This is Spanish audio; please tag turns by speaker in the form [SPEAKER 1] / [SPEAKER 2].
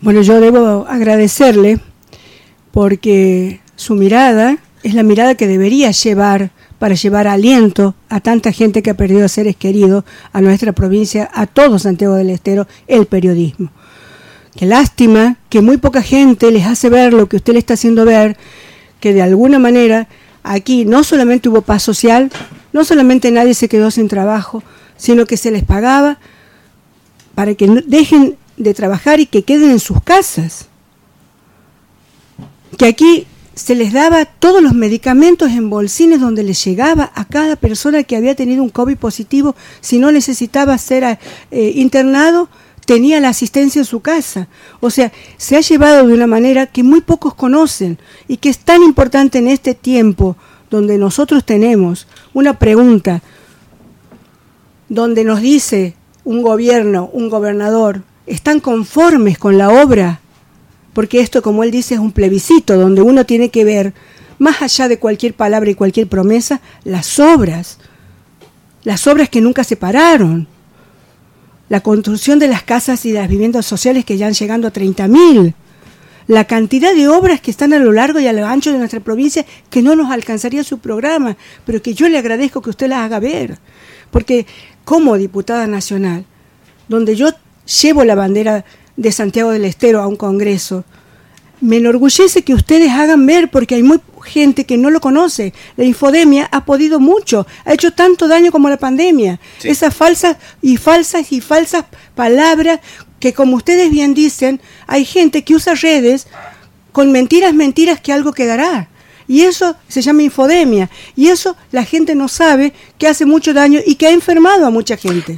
[SPEAKER 1] Bueno, yo debo agradecerle porque su mirada es la mirada que debería llevar para llevar aliento a tanta gente que ha perdido a seres queridos, a nuestra provincia, a todo Santiago del Estero, el periodismo. Qué lástima que muy poca gente les hace ver lo que usted le está haciendo ver, que de alguna manera aquí no solamente hubo paz social, no solamente nadie se quedó sin trabajo, sino que se les pagaba para que dejen de trabajar y que queden en sus casas. Que aquí se les daba todos los medicamentos en bolsines donde les llegaba a cada persona que había tenido un COVID positivo, si no necesitaba ser eh, internado, tenía la asistencia en su casa. O sea, se ha llevado de una manera que muy pocos conocen y que es tan importante en este tiempo donde nosotros tenemos una pregunta, donde nos dice un gobierno, un gobernador, ¿están conformes con la obra? Porque esto, como él dice, es un plebiscito donde uno tiene que ver, más allá de cualquier palabra y cualquier promesa, las obras, las obras que nunca se pararon, la construcción de las casas y de las viviendas sociales que ya han llegado a 30.000, la cantidad de obras que están a lo largo y a lo ancho de nuestra provincia que no nos alcanzaría su programa, pero que yo le agradezco que usted las haga ver, porque como diputada nacional, donde yo llevo la bandera de Santiago del Estero a un congreso, me enorgullece que ustedes hagan ver, porque hay muy gente que no lo conoce. La infodemia ha podido mucho, ha hecho tanto daño como la pandemia. Esas falsas y falsas y falsas palabras que, como ustedes bien dicen, hay gente que usa redes con mentiras, mentiras que algo quedará. Y eso se llama infodemia. Y eso la gente no sabe que hace mucho daño y que ha enfermado a mucha gente.